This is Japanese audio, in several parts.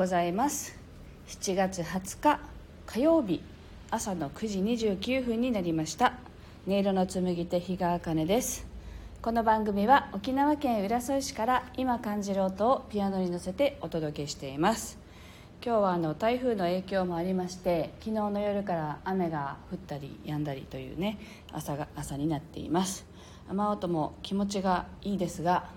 ございます。7月20日火曜日朝の9時29分になりました。音色の紡手日川茜です。この番組は沖縄県浦添市から今感じる音をピアノに乗せてお届けしています。今日はあの台風の影響もありまして昨日の夜から雨が降ったり止んだりというね朝が朝になっています。雨音も気持ちがいいですが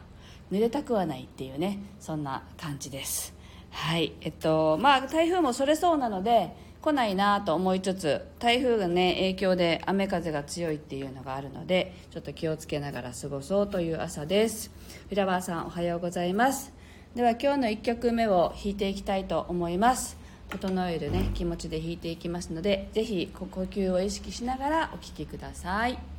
濡れたくはないっていうねそんな感じです。はいえっとまあ台風もそれそうなので来ないなと思いつつ台風がね影響で雨風が強いっていうのがあるのでちょっと気をつけながら過ごそうという朝です。フラワーさんおはようございます。では今日の1曲目を弾いていきたいと思います。整えるね気持ちで弾いていきますのでぜひ呼吸を意識しながらお聴きください。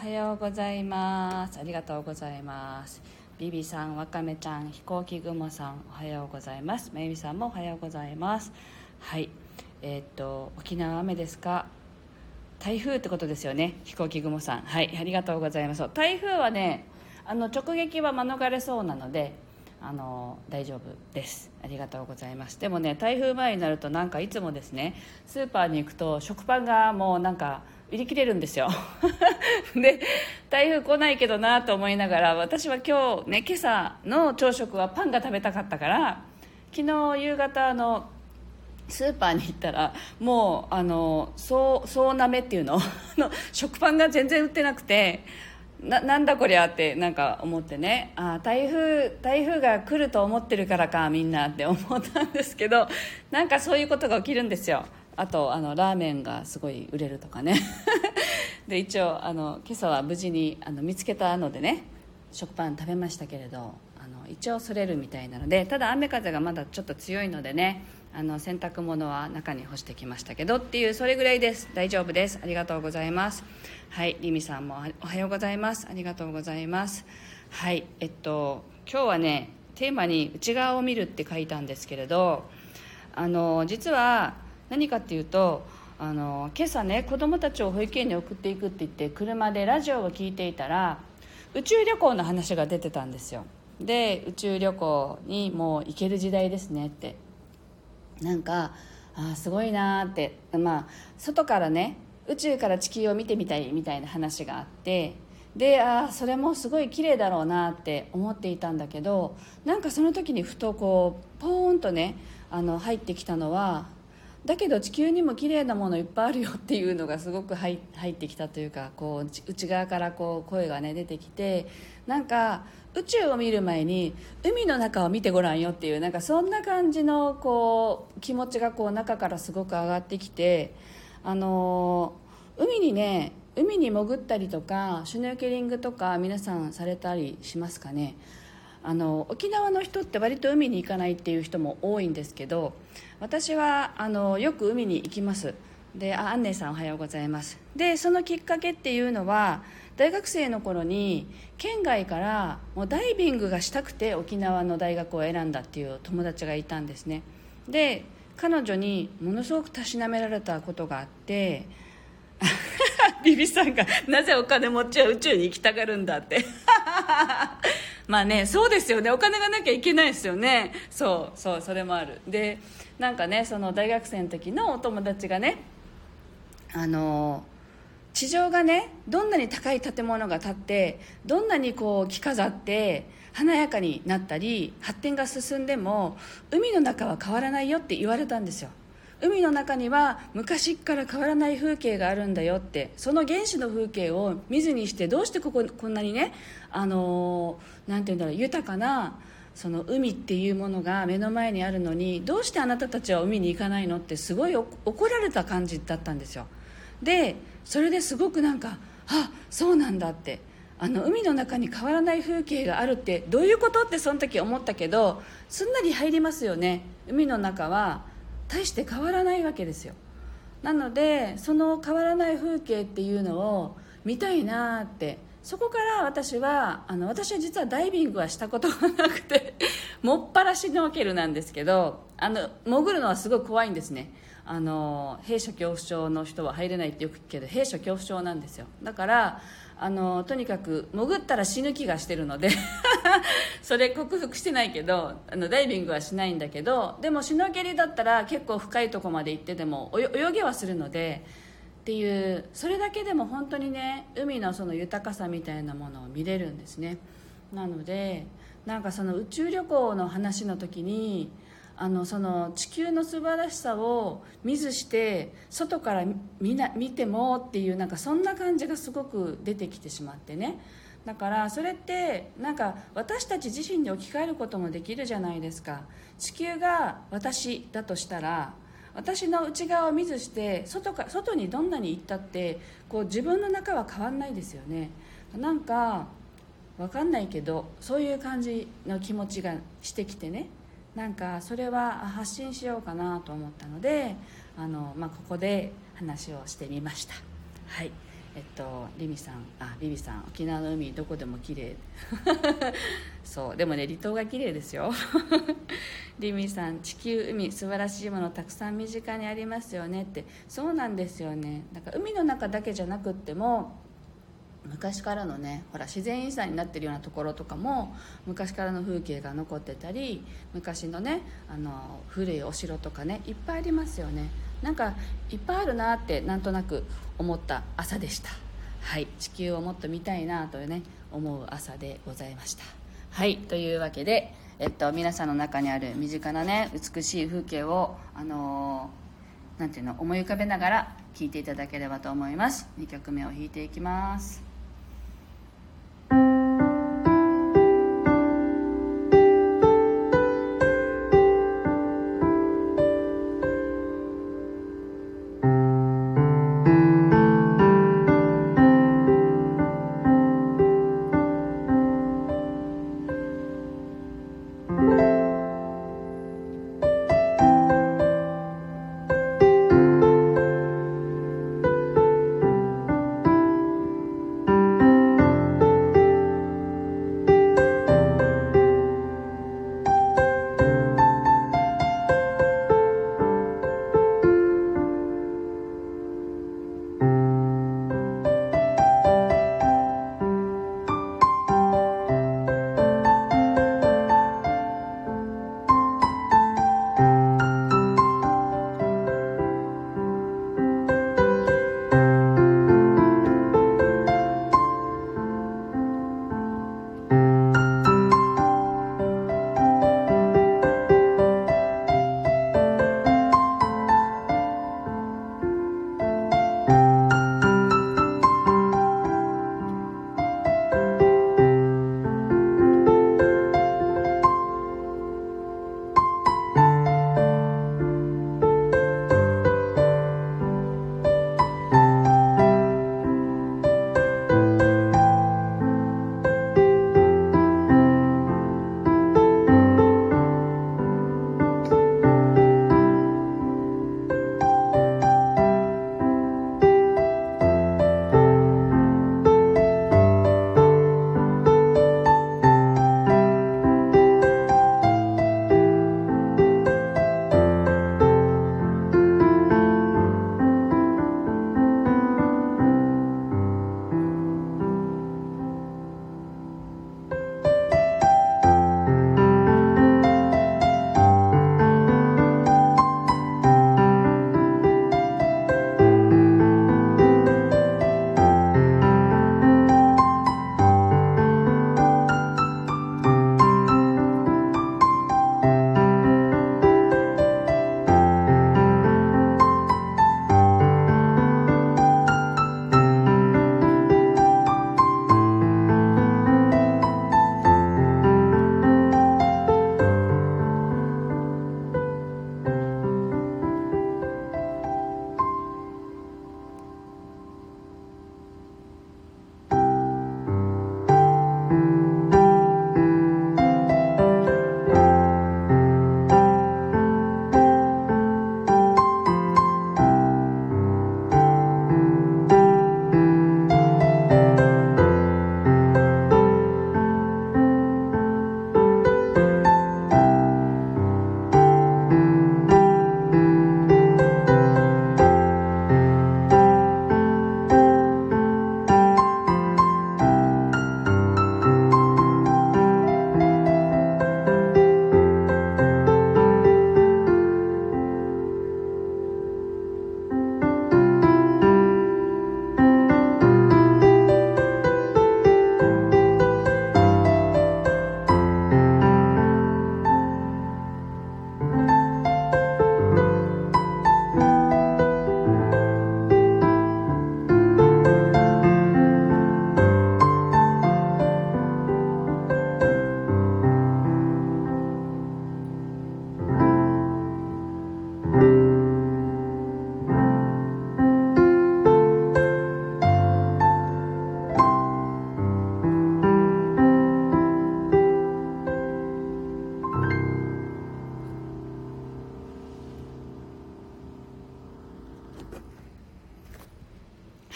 はようございます。ありがとうございます。ビビさんわかめちゃん飛行機雲さんおはようございます。まゆみさんもおはようございます。はい。えー、っと沖縄雨ですか？台風ってことですよね？飛行機雲さん。はい。ありがとうございます。台風はねあの直撃は免れそうなのであの大丈夫です。ありがとうございます。でもね台風前になるとなんかいつもですねスーパーに行くと食パンがもうなんか売り切れるんですよ。で台風来ないけどなと思いながら私は今日ね今朝の朝食はパンが食べたかったから昨日夕方のスーパーに行ったらもうあのそうそうなめっていうの 食パンが全然売ってなくてななんだこりゃってなんか思ってねあ台風台風が来ると思ってるからかみんなって思ったんですけどなんかそういうことが起きるんですよ。あとあのラーメンがすごい売れるとかね。で一応あの今朝は無事にあの見つけたのでね食パン食べましたけれどあの一応それるみたいなのでただ雨風がまだちょっと強いのでねあの洗濯物は中に干してきましたけどっていうそれぐらいです。大丈夫です。ありがとうございます。はいリミさんもおはようございます。ありがとうございます。はいえっと今日はねテーマに内側を見るって書いたんですけれどあの実は何かっていうとあの今朝ね子供たちを保育園に送っていくって言って車でラジオを聞いていたら宇宙旅行の話が出てたんですよ。で宇宙旅行にもう行ける時代ですねって。なんかあすごいなって、まあ、外からね宇宙から地球を見てみたいみたいな話があってであそれもすごい綺麗だろうなって思っていたんだけどなんかその時にふとこうポーンとねあの入ってきたのはだけど地球にも綺麗なものいっぱいあるよっていうのがすごく入ってきたというかこう内側からこう声がね出てきてなんか宇宙を見る前に海の中を見てごらんよっていうなんかそんな感じのこう気持ちがこう中からすごく上がってきてあの海にね海に潜ったりとかシュノーケリングとか皆さんされたりしますかね。あの沖縄の人って割と海に行かないっていう人も多いんですけど私はあのよく海に行きます。であアンネさんおはようございます。でそのきっかけっていうのは大学生の頃に県外からもうダイビングがしたくて沖縄の大学を選んだっていう友達がいたんですね。で彼女にものすごくたしなめられたことがあって ビビさんがなぜお金持ちは宇宙に行きたがるんだって。まあねそうですよね。お金がなきゃいけないですよね。そうそうそれもある。でなんかねその大学生の時のお友達がねあの地上がねどんなに高い建物が建ってどんなにこう着飾って華やかになったり発展が進んでも海の中は変わらないよって言われたんですよ。海の中には昔から変わらない風景があるんだよってその原始の風景を見ずにしてどうしてこここんなにねあのなんて言うんだろう豊かなその海っていうものが目の前にあるのにどうしてあなたたちは海に行かないのってすごい怒られた感じだったんですよ。でそれですごくなんかあそうなんだって。あの海の中に変わらない風景があるってどういうことってその時思ったけどすんなり入りますよね。海の中は大して変わらないわけですよ。なのでその変わらない風景っていうのを見たいなってそこから私はあの私は実はダイビングはしたことがなくて もっぱらシュノーケルなんですけどあの潜るのはすごい怖いんですね。あの閉所恐怖症の人は入れないってよく聞くけど閉所恐怖症なんですよ。だからあのとにかく潜ったら死ぬ気がしてるので それ克服してないけどあのダイビングはしないんだけどでもシュノーケリだったら結構深いとこまで行ってでも泳げはするのでっていうそれだけでも本当にね海のその豊かさみたいなものを見れるんですね。なのでなんかその宇宙旅行の話の時にあのその地球の素晴らしさを見ずして外から見な見てもっていうなんかそんな感じがすごく出てきてしまってね。だからそれってなんか私たち自身に置き換えることもできるじゃないですか。地球が私だとしたら私の内側を見ずして外か外にどんなに行ったってこう自分の中は変わんないですよね。なんか分かんないけどそういう感じの気持ちがしてきてね。なんかそれは発信しようかなと思ったのであの、まあ、ここで話をしてみました。はい。えっとリミさんあリミさん沖縄の海どこでも綺麗。そうでもね離島が綺麗ですよ。リミさん地球海素晴らしいものたくさん身近にありますよね。ってそうなんですよね。だから海の中だけじゃなくっても昔からのねほら自然遺産になってるようなところとかも昔からの風景が残ってたり昔のねあの古いお城とかねいっぱいありますよね。なんかいっぱいあるなってなんとなく思った朝でした。はい。地球をもっと見たいなとね思う朝でございました。はい。というわけで、えっと、皆さんの中にある身近なね美しい風景をあのー、なんていうの思い浮かべながら聴いていただければと思います。2曲目を弾いていきます。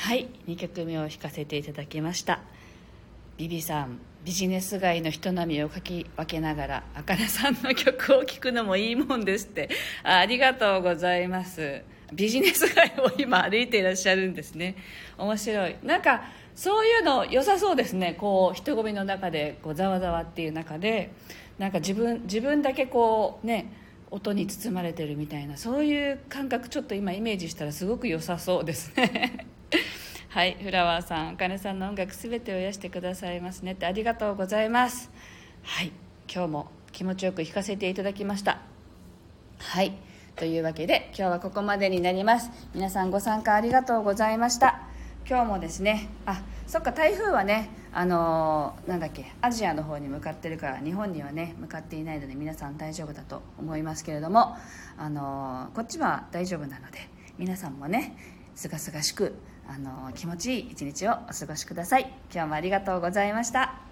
はい2曲目を弾かせていただきました。ビビさんビジネス街の人並みをかき分けながらあかねさんの曲を聴くのもいいもんですって。あありがとうございます。ビジネス街を今歩いていらっしゃるんですね。面白い。なんかそういうの良さそうですね。こう人混みの中でこうざわざわっていう中でなんか自分自分だけこうね音に包まれてるみたいなそういう感覚ちょっと今イメージしたらすごく良さそうですね。はいフラワーさんあかねさんの音楽全てを癒してくださいますね。ってありがとうございます。はい今日も気持ちよく弾かせていただきました。はいというわけで今日はここまでになります。皆さんご参加ありがとうございました。今日もですねあそっか台風はねあのー、なんだっけアジアの方に向かってるから日本にはね向かっていないので皆さん大丈夫だと思いますけれども、あのー、こっちは大丈夫なので皆さんもねすがすがしく、あの、気持ちいい一日をお過ごしください。今日もありがとうございました。